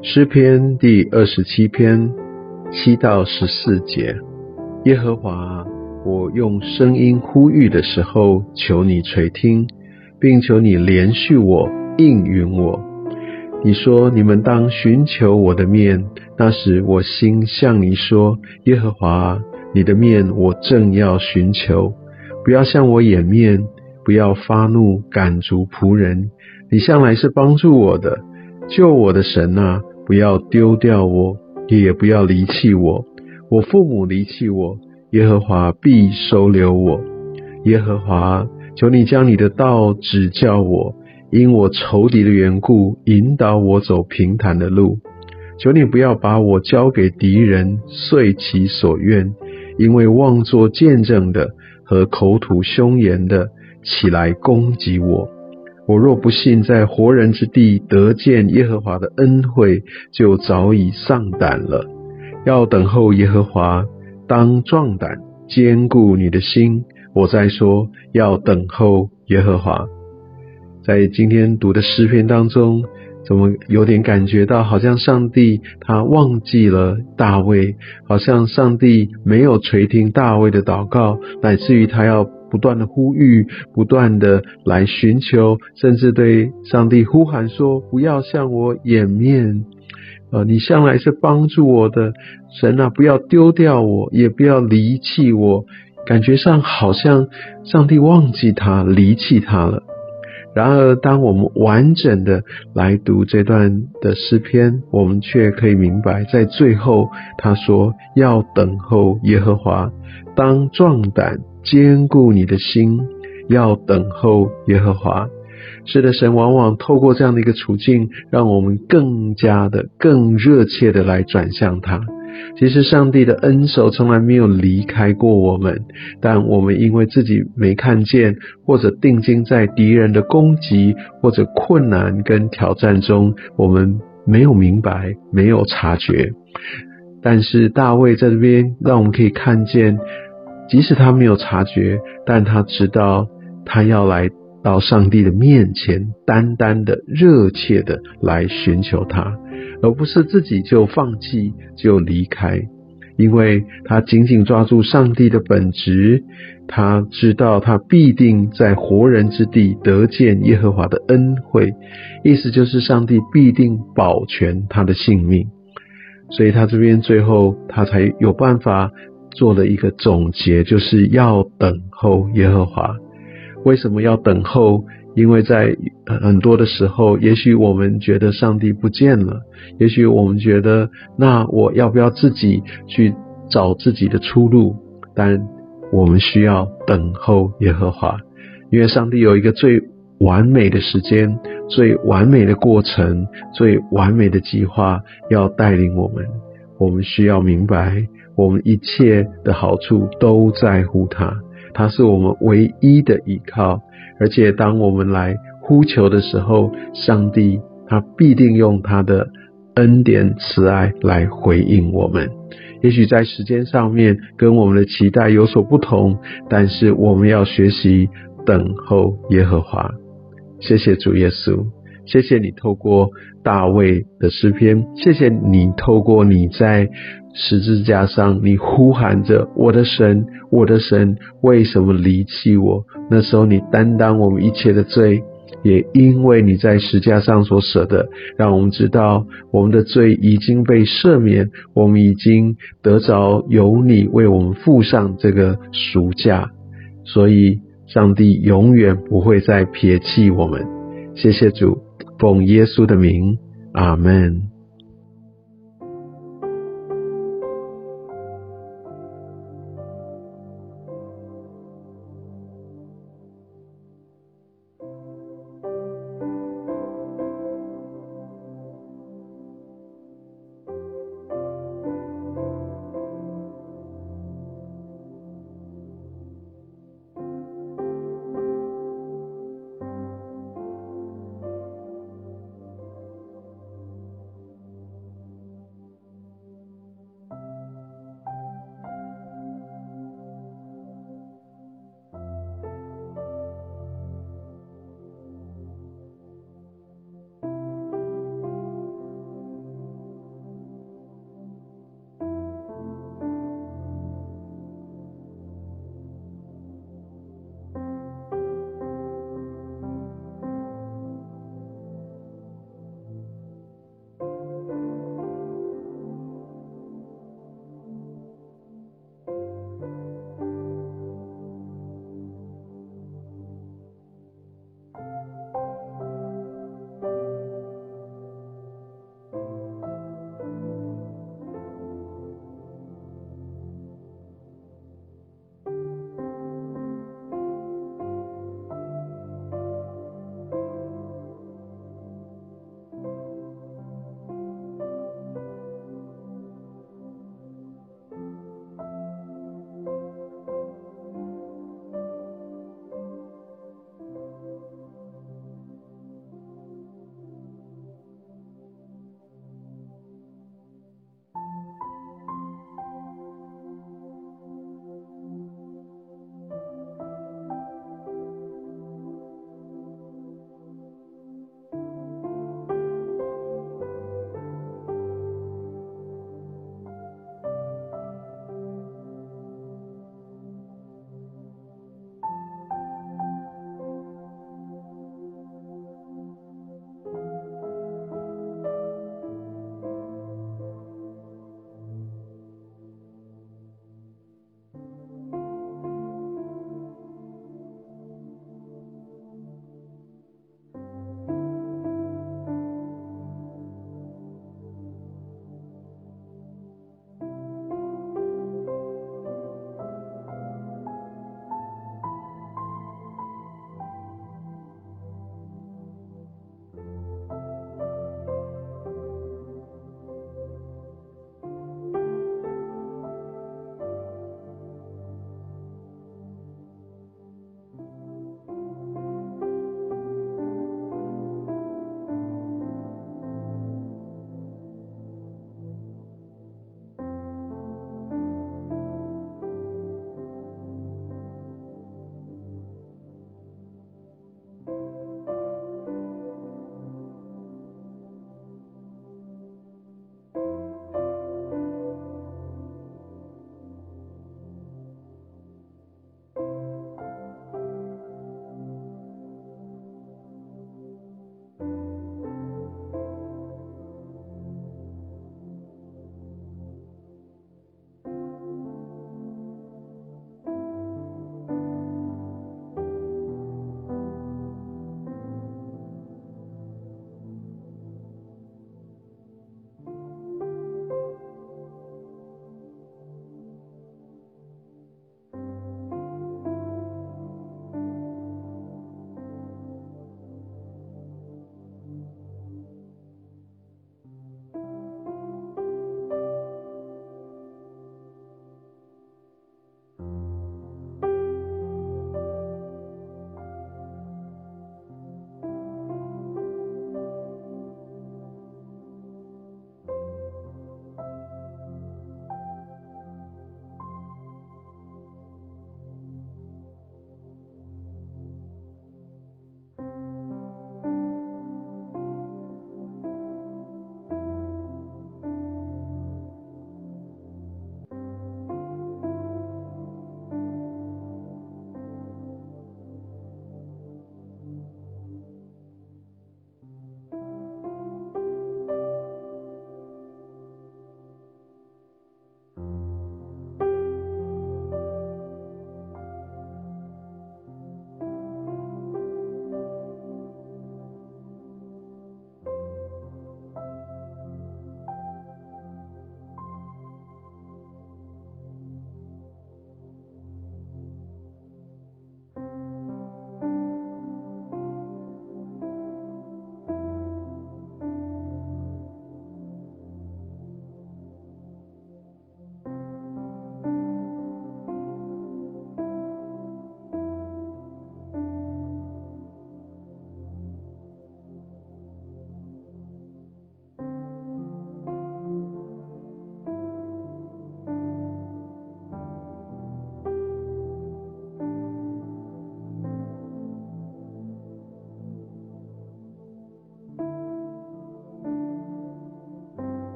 诗篇第二十七篇七到十四节：耶和华，我用声音呼吁的时候，求你垂听，并求你连续我，应允我。你说你们当寻求我的面，那时我心向你说：耶和华，你的面我正要寻求，不要向我掩面，不要发怒赶逐仆人。你向来是帮助我的，救我的神啊！不要丢掉我，也不要离弃我。我父母离弃我，耶和华必收留我。耶和华，求你将你的道指教我，因我仇敌的缘故，引导我走平坦的路。求你不要把我交给敌人，遂其所愿，因为妄作见证的和口吐凶言的起来攻击我。我若不信在活人之地得见耶和华的恩惠，就早已丧胆了。要等候耶和华，当壮胆，坚固你的心。我在说，要等候耶和华。在今天读的诗篇当中，怎么有点感觉到，好像上帝他忘记了大卫，好像上帝没有垂听大卫的祷告，乃至于他要。不断的呼吁，不断的来寻求，甚至对上帝呼喊说：“不要向我掩面，呃，你向来是帮助我的神啊，不要丢掉我，也不要离弃我。”感觉上好像上帝忘记他，离弃他了。然而，当我们完整的来读这段的诗篇，我们却可以明白，在最后他说：“要等候耶和华，当壮胆。”坚固你的心，要等候耶和华。是的，神往往透过这样的一个处境，让我们更加的、更热切的来转向他。其实，上帝的恩手从来没有离开过我们，但我们因为自己没看见，或者定睛在敌人的攻击或者困难跟挑战中，我们没有明白，没有察觉。但是大卫在这边，让我们可以看见。即使他没有察觉，但他知道他要来到上帝的面前，单单的、热切的来寻求他，而不是自己就放弃、就离开。因为他紧紧抓住上帝的本质，他知道他必定在活人之地得见耶和华的恩惠，意思就是上帝必定保全他的性命。所以他这边最后他才有办法。做了一个总结，就是要等候耶和华。为什么要等候？因为在很多的时候，也许我们觉得上帝不见了，也许我们觉得，那我要不要自己去找自己的出路？但我们需要等候耶和华，因为上帝有一个最完美的时间、最完美的过程、最完美的计划要带领我们。我们需要明白。我们一切的好处都在乎他，他是我们唯一的依靠。而且，当我们来呼求的时候，上帝他必定用他的恩典慈爱来回应我们。也许在时间上面跟我们的期待有所不同，但是我们要学习等候耶和华。谢谢主耶稣。谢谢你透过大卫的诗篇，谢谢你透过你在十字架上，你呼喊着我的神，我的神，为什么离弃我？那时候你担当我们一切的罪，也因为你在十字架上所舍的，让我们知道我们的罪已经被赦免，我们已经得着有你为我们付上这个赎价，所以上帝永远不会再撇弃我们。谢谢主。奉耶稣的名，阿门。